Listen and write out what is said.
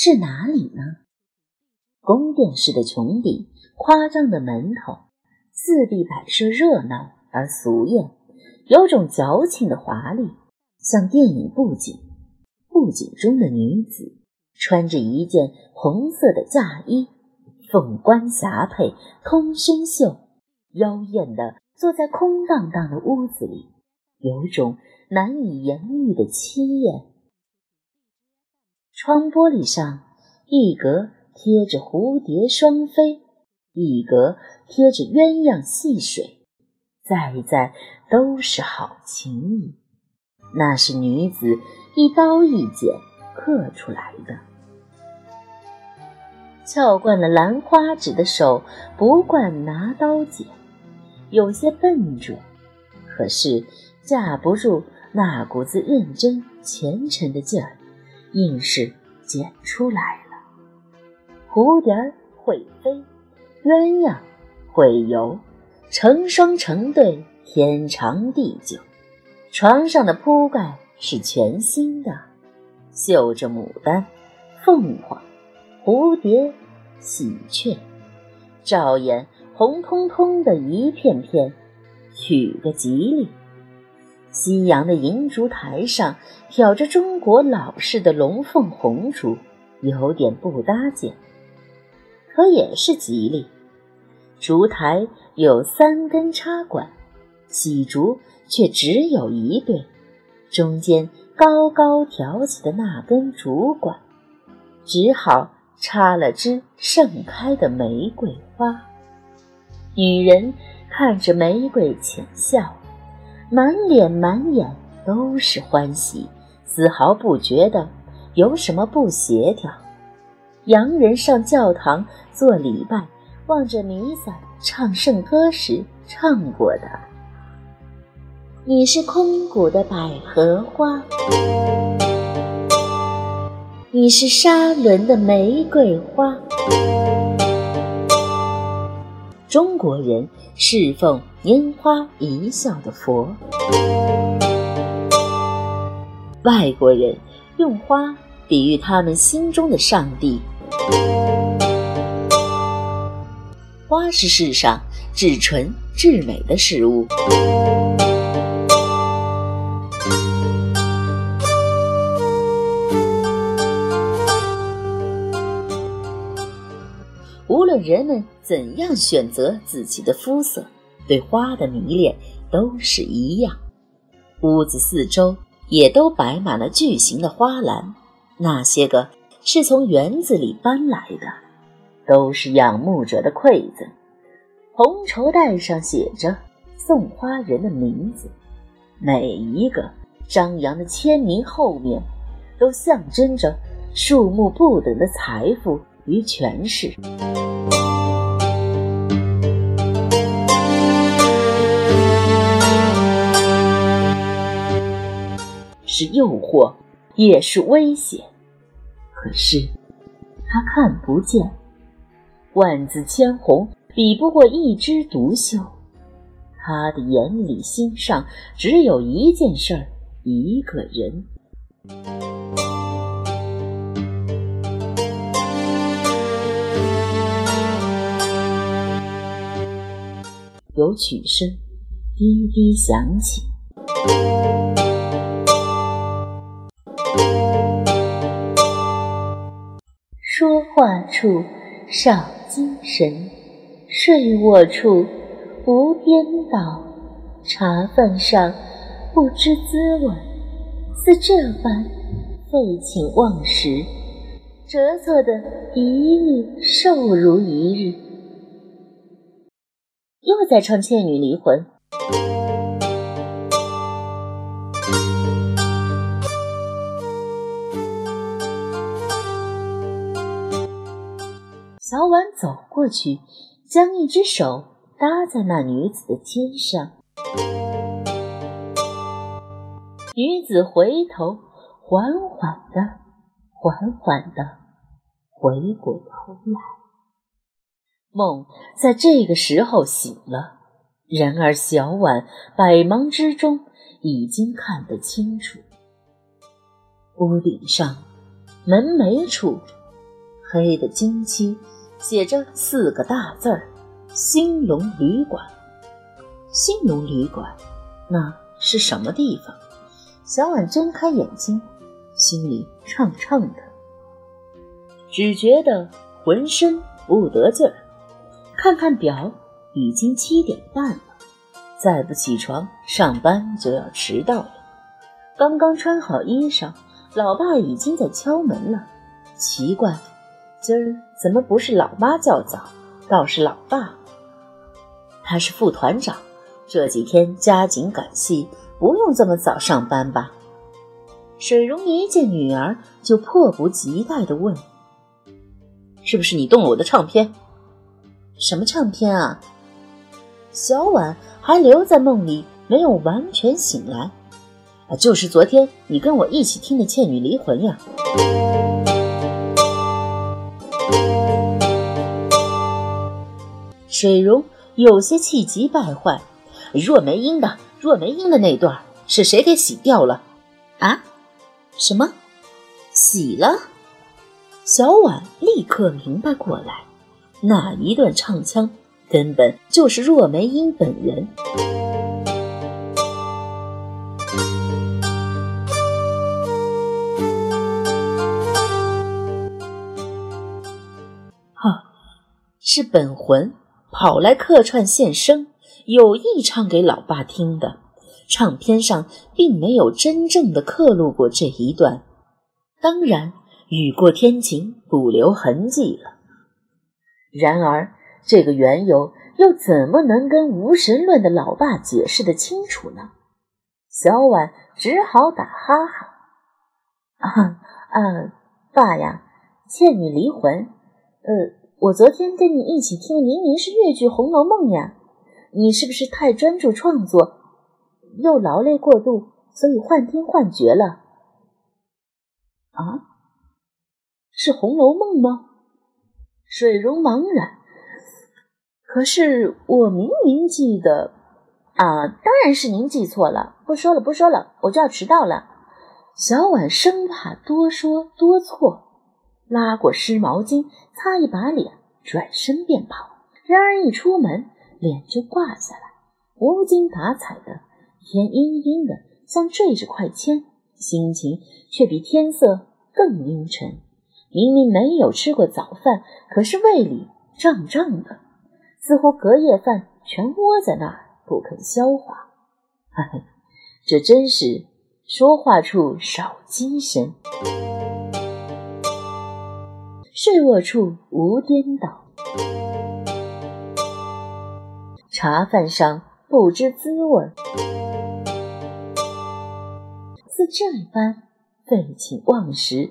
是哪里呢？宫殿式的穹顶，夸张的门头，四壁摆设热闹而俗艳，有种矫情的华丽，像电影布景。布景中的女子穿着一件红色的嫁衣，凤冠霞帔，通身绣，妖艳的坐在空荡荡的屋子里，有种难以言喻的凄艳。窗玻璃上，一格贴着蝴蝶双飞，一格贴着鸳鸯戏水，在在都是好情意。那是女子一刀一剪刻出来的。翘惯了兰花指的手不惯拿刀剪，有些笨拙，可是架不住那股子认真虔诚的劲儿。硬是剪出来了。蝴蝶会飞，鸳鸯会游，成双成对，天长地久。床上的铺盖是全新的，绣着牡丹、凤凰、蝴蝶、喜鹊，照眼红彤彤的一片片，取个吉利。夕阳的银烛台上挑着中国老式的龙凤红烛，有点不搭界，可也是吉利。烛台有三根插管，喜烛却只有一对，中间高高挑起的那根烛管，只好插了枝盛开的玫瑰花。女人看着玫瑰浅笑。满脸满眼都是欢喜，丝毫不觉得有什么不协调。洋人上教堂做礼拜，望着弥撒唱圣歌时唱过的：“你是空谷的百合花，你是沙仑的玫瑰花。”中国人侍奉拈花一笑的佛，外国人用花比喻他们心中的上帝。花是世上至纯至美的事物。无论人们怎样选择自己的肤色，对花的迷恋都是一样。屋子四周也都摆满了巨型的花篮，那些个是从园子里搬来的，都是仰慕者的馈赠。红绸带上写着送花人的名字，每一个张扬的签名后面，都象征着数目不等的财富。于权势，是诱惑，也是危险。可是他看不见，万紫千红比不过一枝独秀。他的眼里心上只有一件事，一个人。有曲声滴滴响起，说话处少精神，睡卧处无颠倒，茶饭上不知滋味，似这般废寝忘食，折作的一日瘦如一日。又在唱《倩女离魂》。小婉走过去，将一只手搭在那女子的肩上。女子回头，缓缓的、缓缓的回过头来。梦在这个时候醒了，然而小婉百忙之中已经看得清楚。屋顶上门楣处黑的金漆，写着四个大字儿：“兴隆旅馆。”兴隆旅馆，那是什么地方？小婉睁开眼睛，心里怅怅的，只觉得浑身不得劲儿。看看表，已经七点半了，再不起床，上班就要迟到了。刚刚穿好衣裳，老爸已经在敲门了。奇怪，今儿怎么不是老妈较早，倒是老爸？他是副团长。这几天加紧赶戏，不用这么早上班吧？水溶一见女儿，就迫不及待地问：“是不是你动了我的唱片？什么唱片啊？”小婉还留在梦里，没有完全醒来。啊，就是昨天你跟我一起听的《倩女离魂》呀。水溶有些气急败坏。若梅英的若梅英的那段是谁给洗掉了？啊？什么？洗了？小婉立刻明白过来，那一段唱腔根本就是若梅英本人。哈，是本魂跑来客串现身。有意唱给老爸听的，唱片上并没有真正的刻录过这一段，当然雨过天晴，不留痕迹了。然而这个缘由又怎么能跟无神论的老爸解释的清楚呢？小婉只好打哈哈：“啊啊，爸呀，欠你离魂。呃，我昨天跟你一起听，明明是越剧《红楼梦》呀。”你是不是太专注创作，又劳累过度，所以幻听幻觉了？啊，是《红楼梦》吗？水溶茫然。可是我明明记得……啊，当然是您记错了。不说了，不说了，我就要迟到了。小婉生怕多说多错，拉过湿毛巾擦一把脸，转身便跑。然而一出门。脸就挂下来，无精打采的，天阴阴的，像坠着块铅，心情却比天色更阴沉。明明没有吃过早饭，可是胃里胀胀的，似乎隔夜饭全窝在那儿不肯消化。哈哈，这真是说话处少精神，睡卧处无颠倒。茶饭上不知滋味，似这般废寝忘食。